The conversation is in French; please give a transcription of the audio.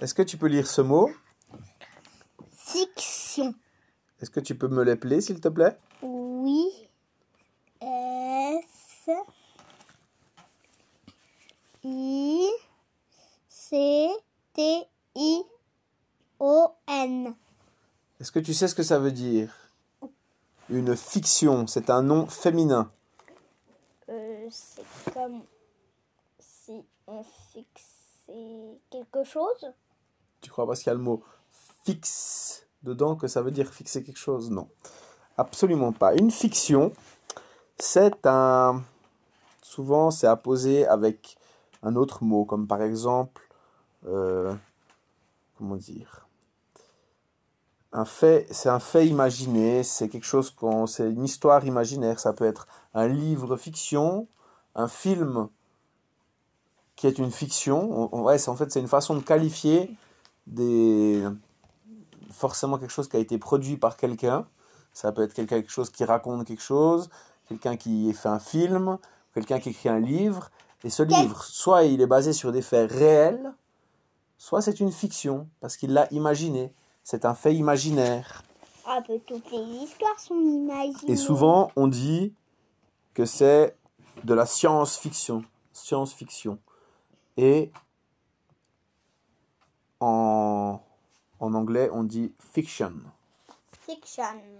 Est-ce que tu peux lire ce mot? Fiction. Est-ce que tu peux me l'appeler, s'il te plaît? Oui. F. I. C. T. I. O. N. Est-ce que tu sais ce que ça veut dire? Une fiction, c'est un nom féminin. Euh, c'est comme si on fixait quelque chose? Tu crois parce qu'il y a le mot fixe dedans que ça veut dire fixer quelque chose? Non, absolument pas. Une fiction, c'est un... Souvent, c'est apposé avec un autre mot, comme par exemple... euh, comment dire? Un fait, c'est un fait imaginé, c'est quelque chose qu'on, c'est une histoire imaginaire. Ça peut être un livre fiction, un film qui est une fiction. On- on- ouais, c'est en fait c'est une façon de qualifier des forcément quelque chose qui a été produit par quelqu'un. Ça peut être quelqu'un quelque chose qui raconte quelque chose, quelqu'un qui fait un film, quelqu'un qui écrit un livre. Et ce livre, soit il est basé sur des faits réels, soit c'est une fiction parce qu'il l'a imaginé. C'est un fait imaginaire. Ah, peu toutes les histoires sont imaginées. Et souvent, on dit que c'est de la science-fiction. Science-fiction. Et en, en anglais, on dit fiction. Fiction.